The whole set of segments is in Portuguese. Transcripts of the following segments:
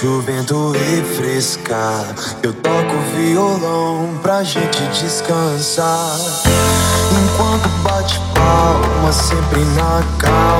deixa o vento refrescar. Eu toco violão pra gente descansar. Enquanto bate palma, sempre na calma,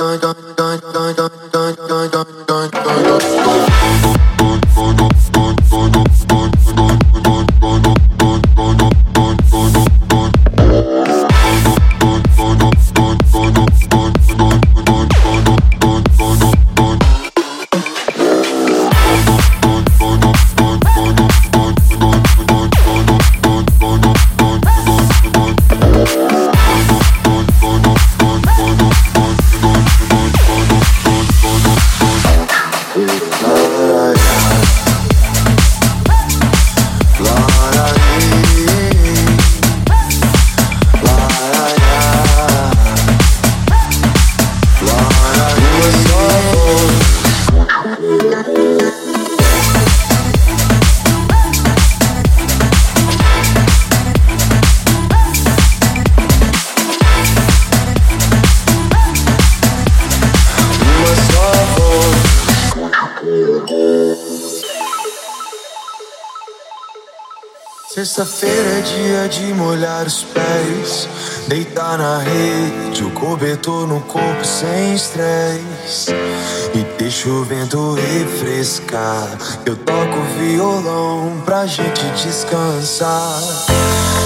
Deixa o vento refrescar. Eu toco violão pra gente descansar.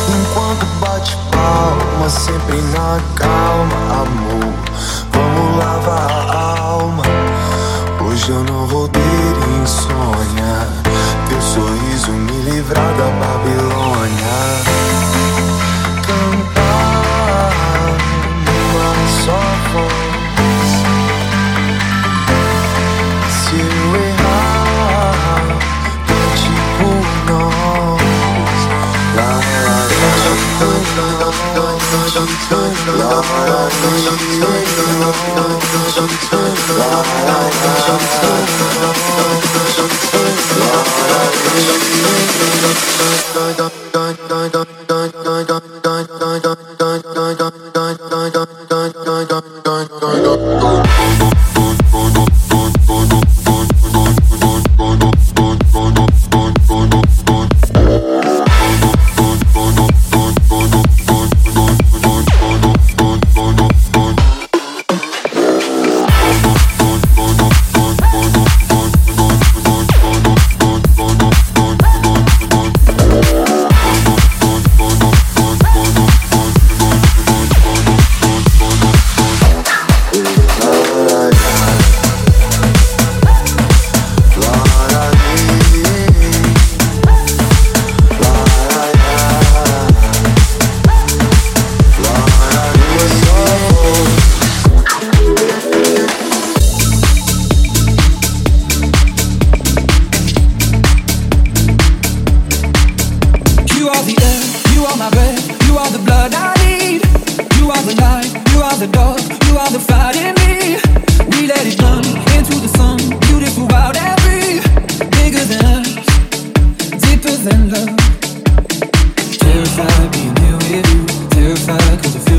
Enquanto bate palma, sempre na calma, amor.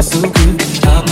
so good. Stop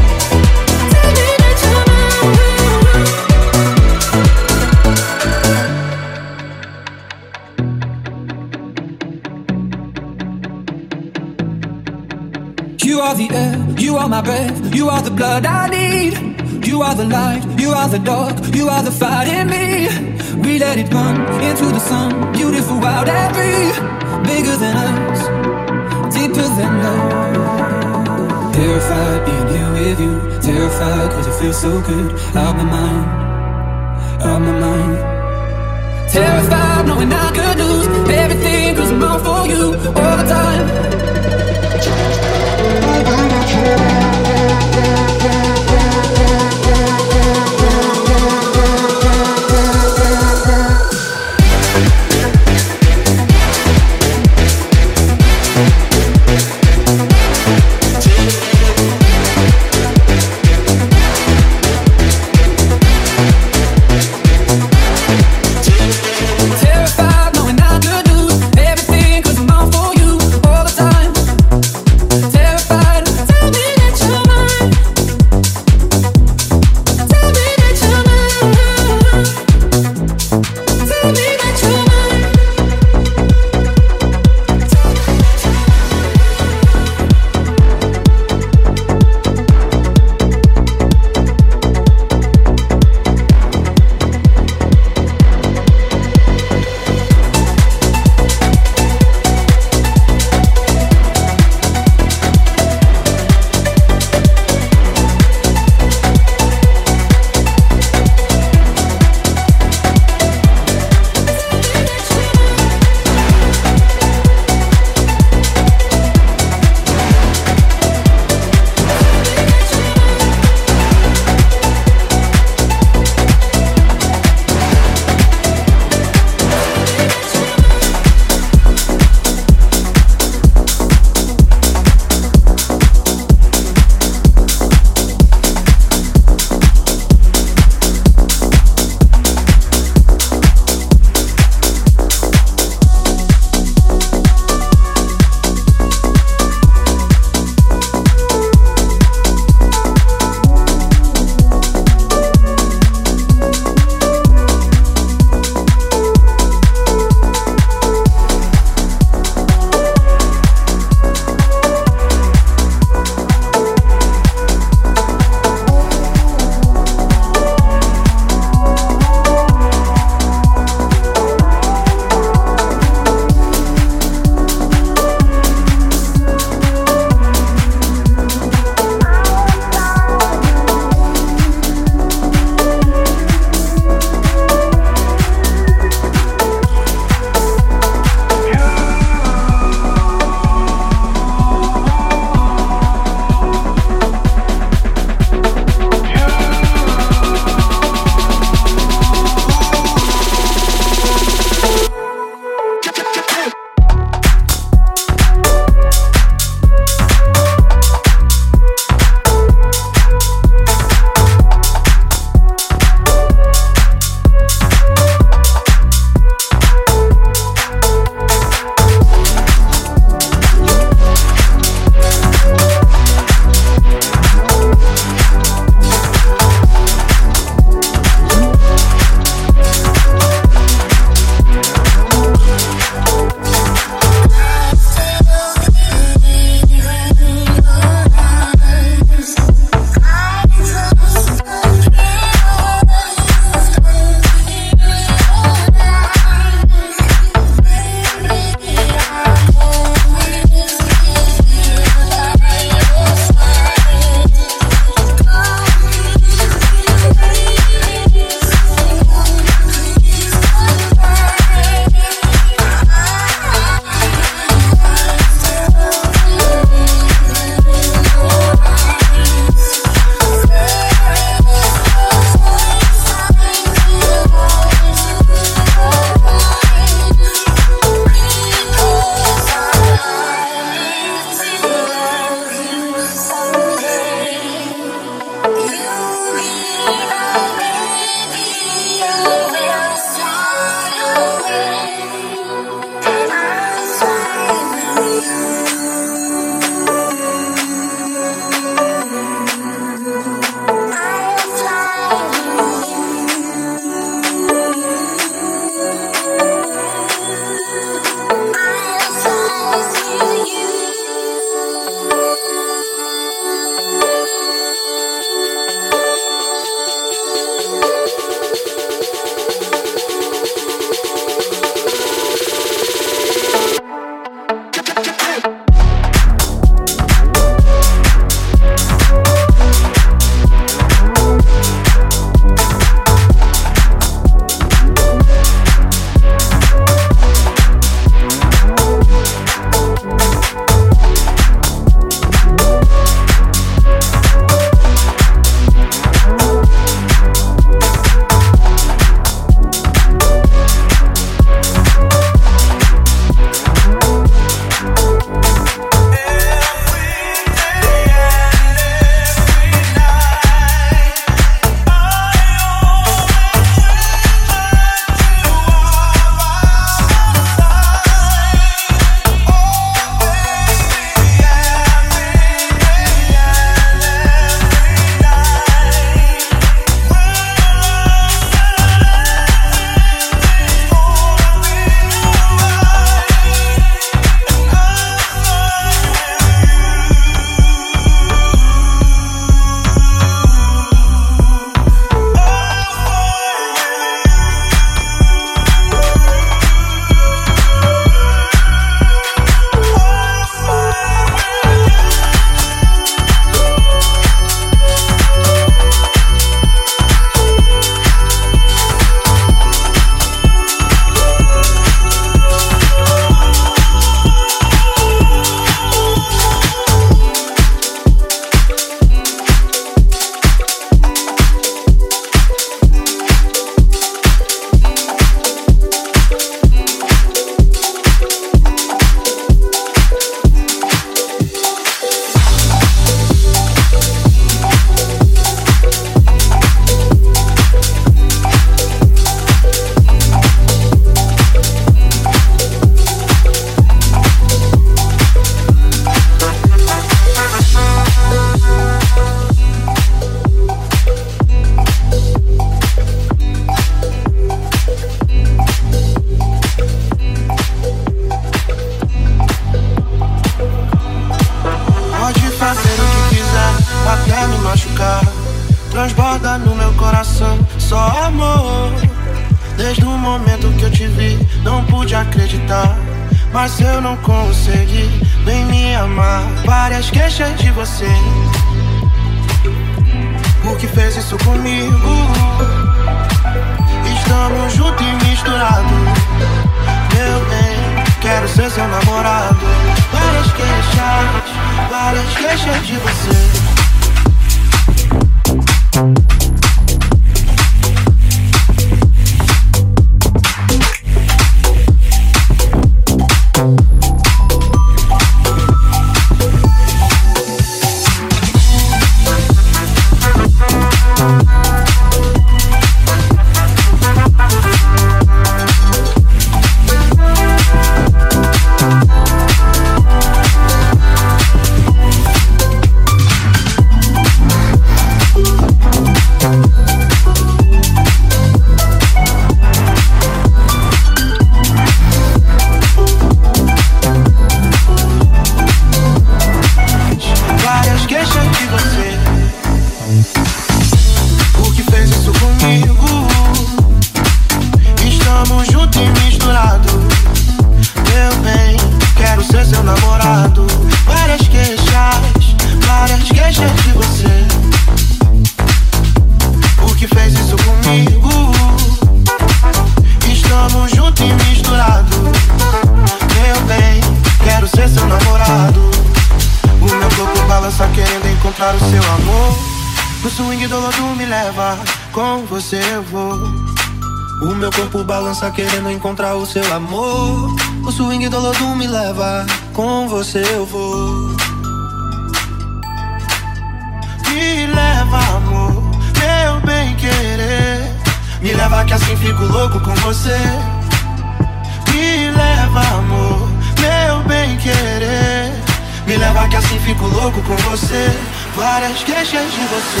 você.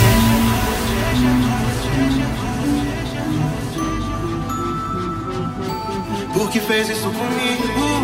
Por que fez isso comigo?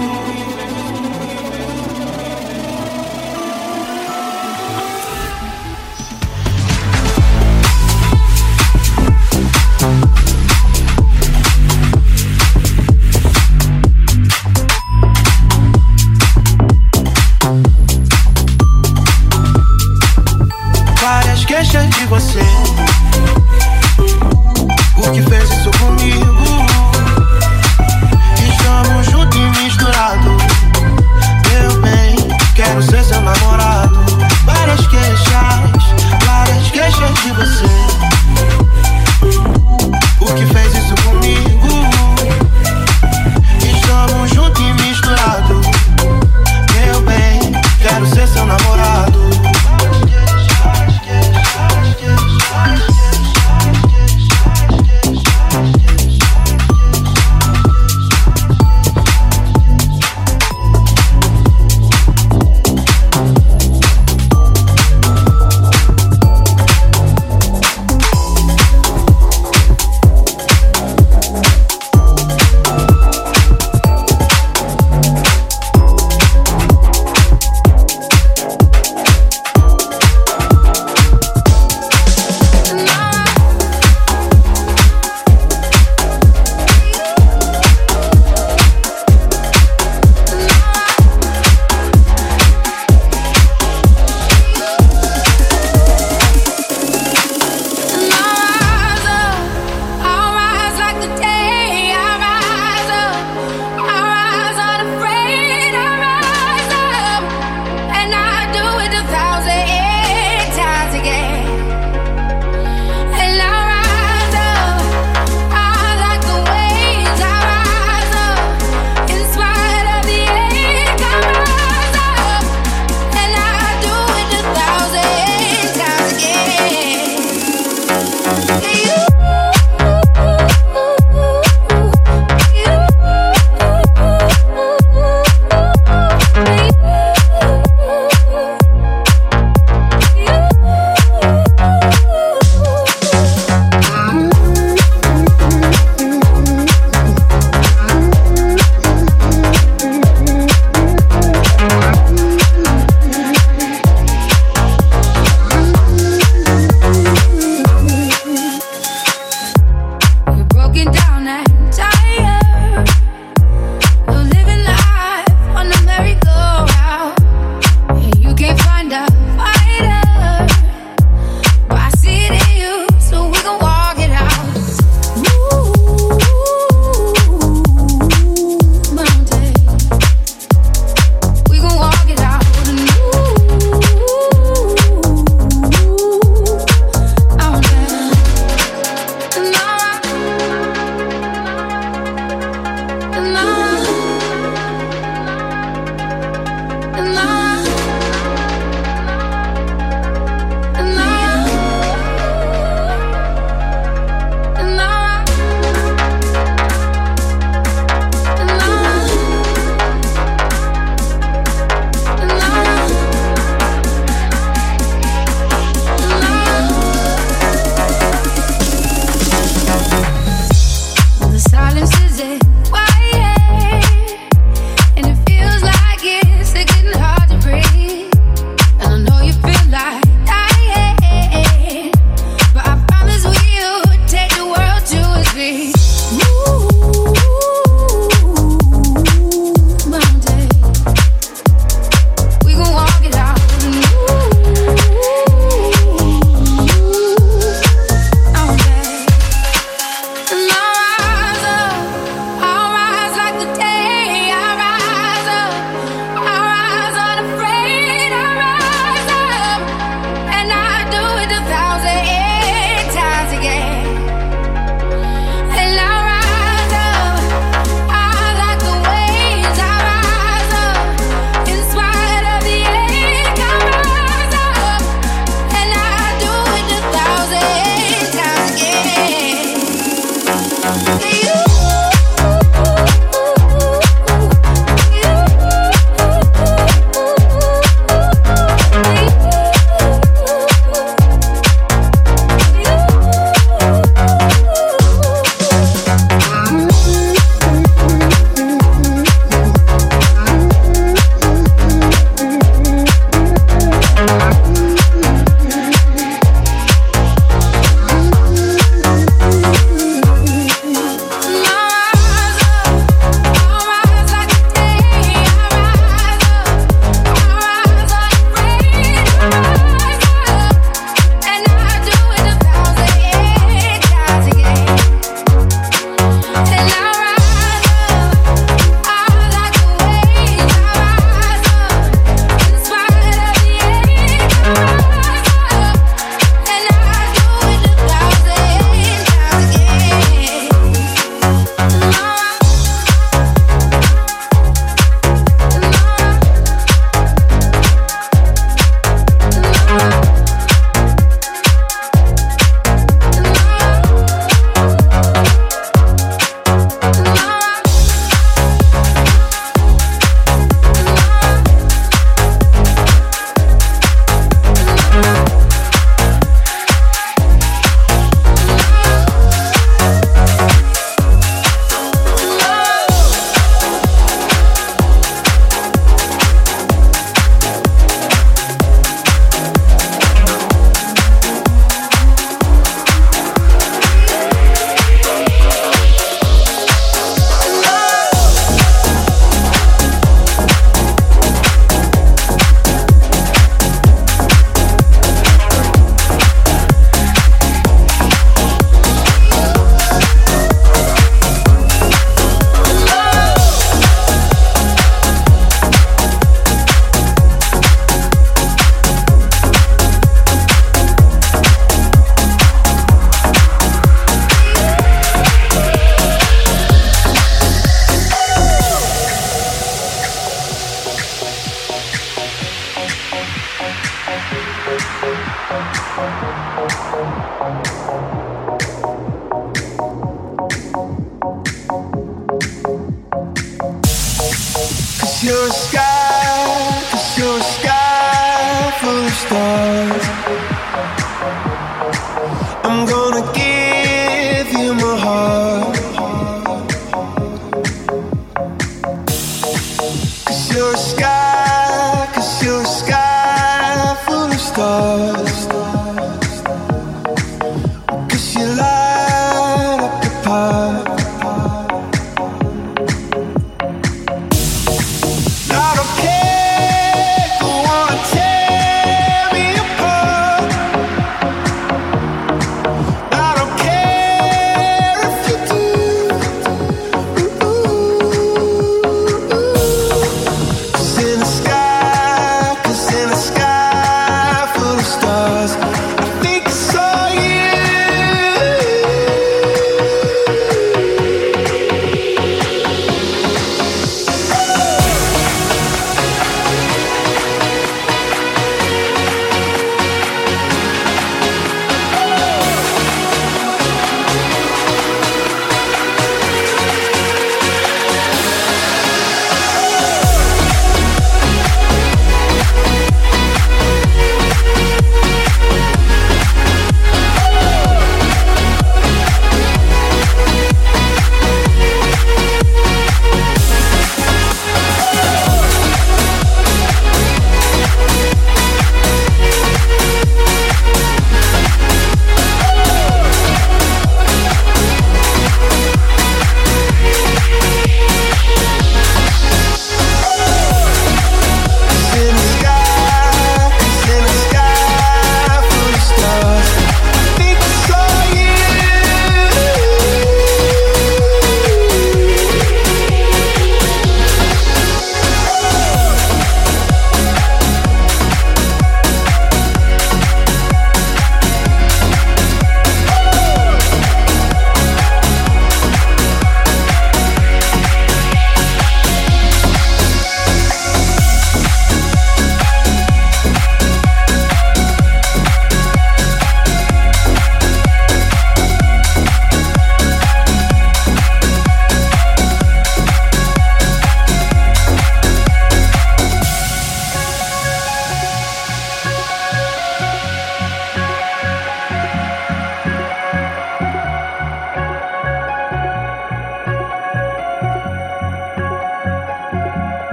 I'm gonna give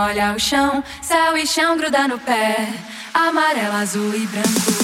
molha o chão, céu e chão gruda no pé, amarelo, azul e branco.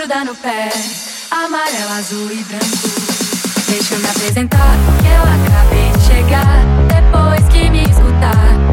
grudar no pé. Amarelo, azul e branco. Deixa eu me apresentar, que eu acabei de chegar. Depois que me escutar.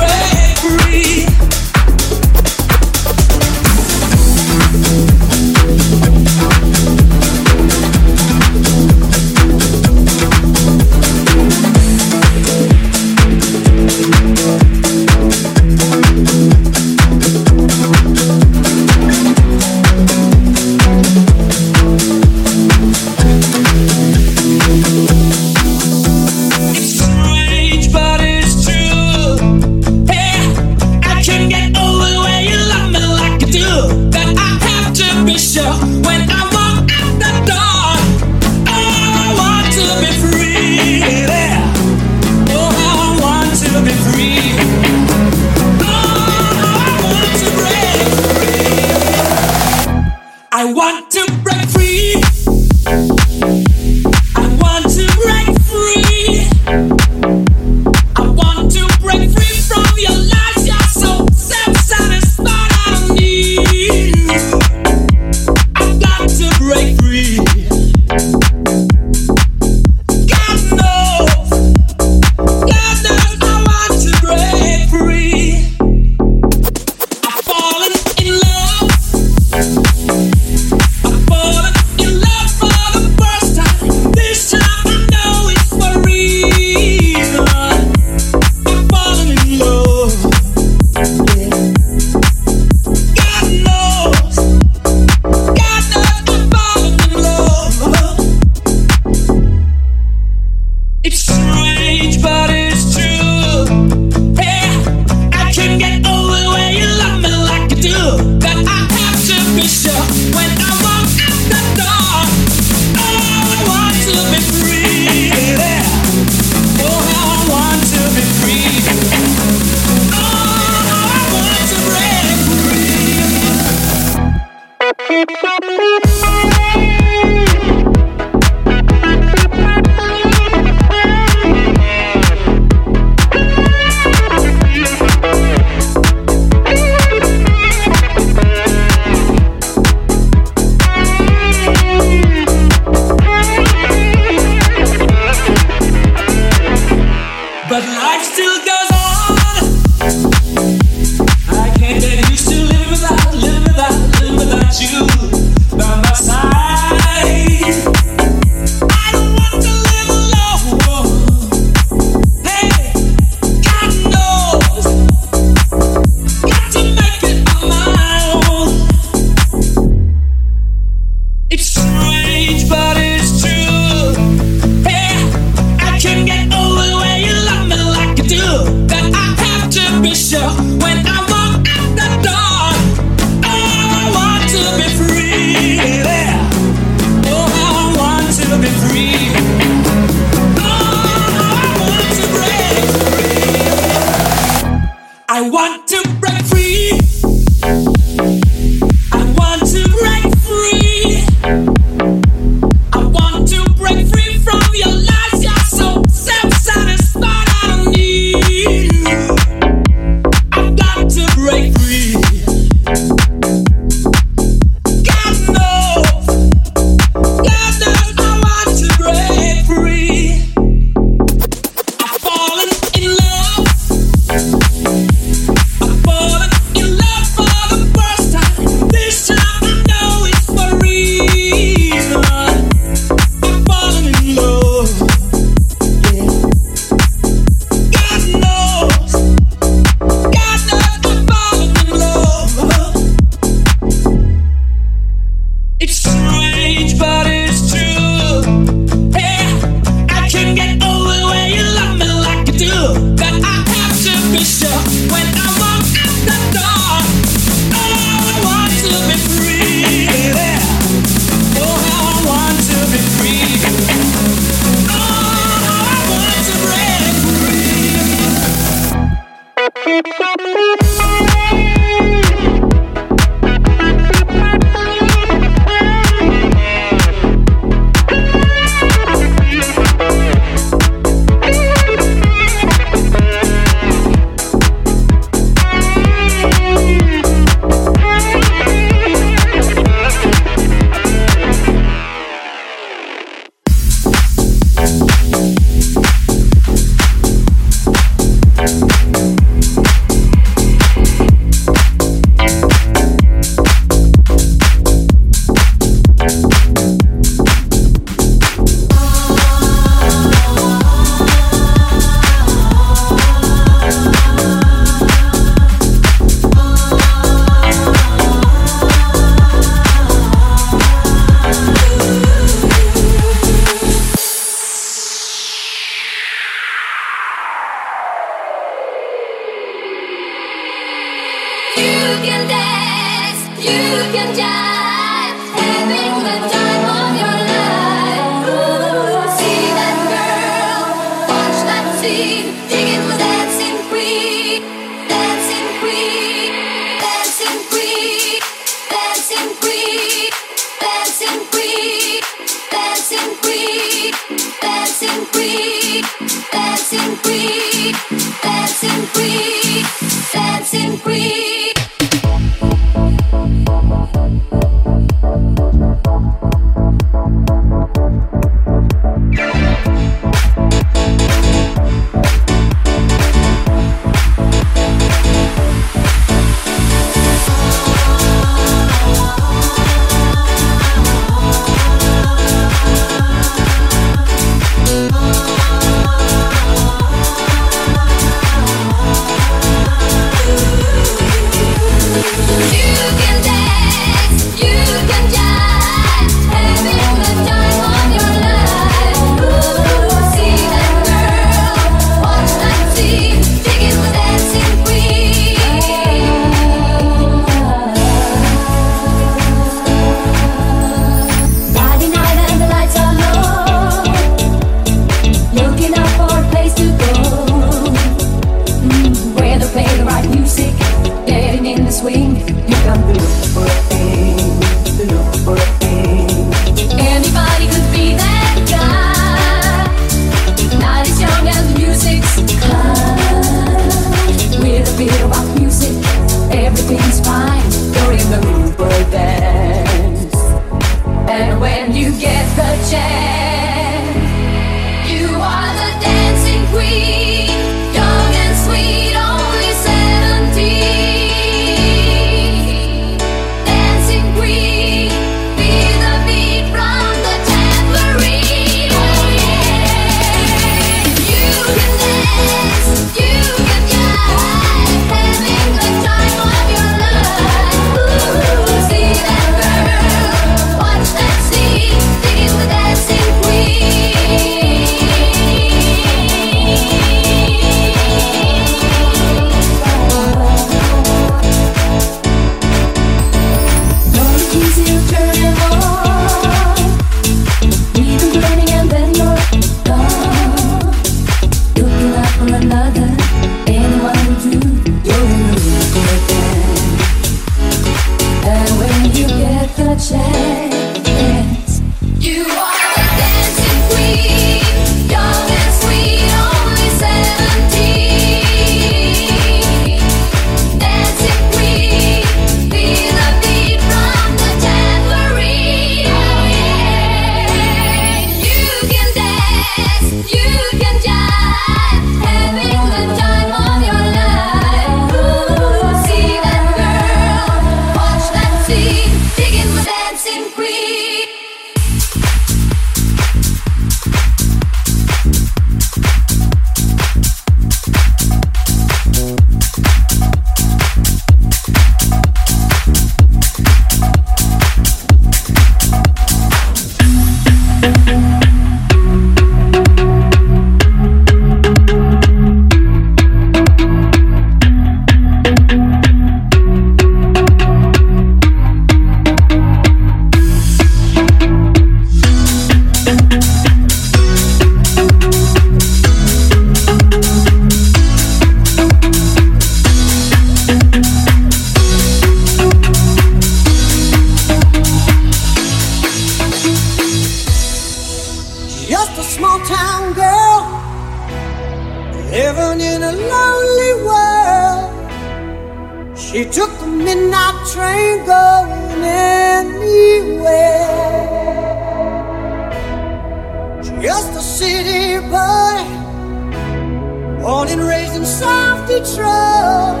troubles.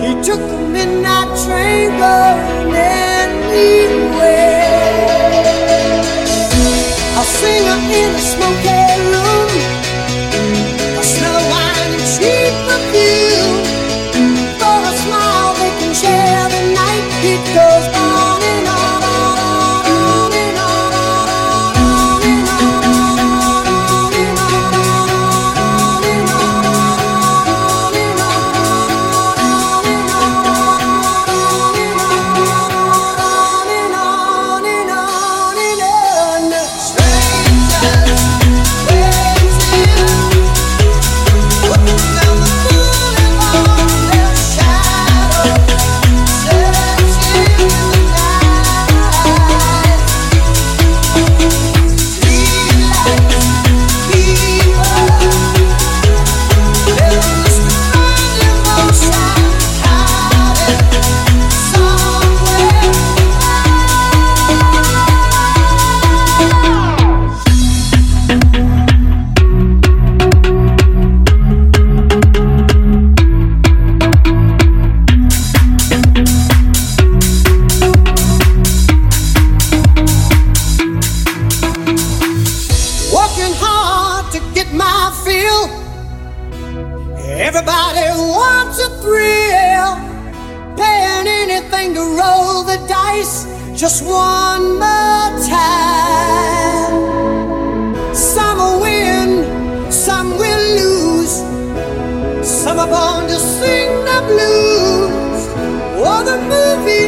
He took the midnight train going anywhere. A singer in a smoking. Born to sing the blues. Oh, the movie